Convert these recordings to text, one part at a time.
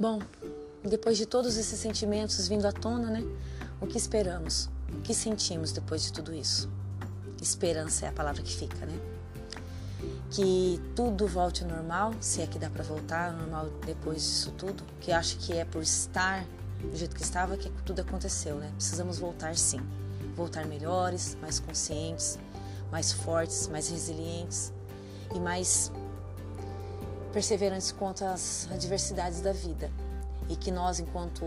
Bom, depois de todos esses sentimentos vindo à tona, né? O que esperamos? O que sentimos depois de tudo isso? Esperança é a palavra que fica, né? Que tudo volte ao normal, se é que dá para voltar ao normal depois disso tudo, que acho que é por estar do jeito que estava que tudo aconteceu, né? Precisamos voltar sim. Voltar melhores, mais conscientes, mais fortes, mais resilientes e mais perseverantes contra as adversidades da vida. E que nós, enquanto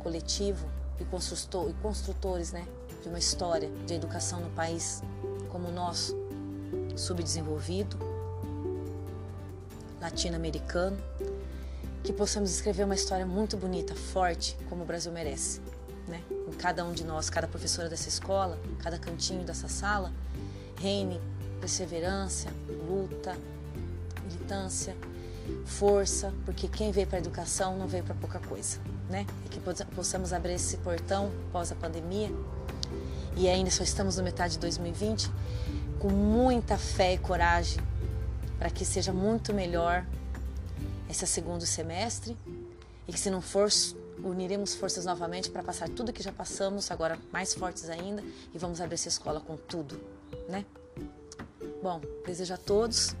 coletivo e, construtor, construtores né, de uma história de educação no país como o nosso, subdesenvolvido, latino-americano, que possamos escrever uma história muito bonita, forte, como o Brasil merece. Né? Em cada um de nós, cada professora dessa escola, cada cantinho dessa sala, reine perseverança, luta, militância, força, porque quem veio para a educação não veio para pouca coisa, né? E que possamos abrir esse portão pós a pandemia e ainda só estamos no metade de 2020 com muita fé e coragem para que seja muito melhor esse segundo semestre e que se não for uniremos forças novamente para passar tudo que já passamos, agora mais fortes ainda, e vamos abrir essa escola com tudo, né? Bom, desejo a todos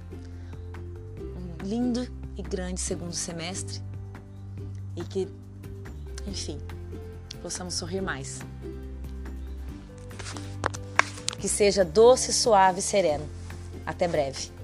lindo e grande segundo semestre e que, enfim, possamos sorrir mais. Que seja doce, suave e sereno. Até breve.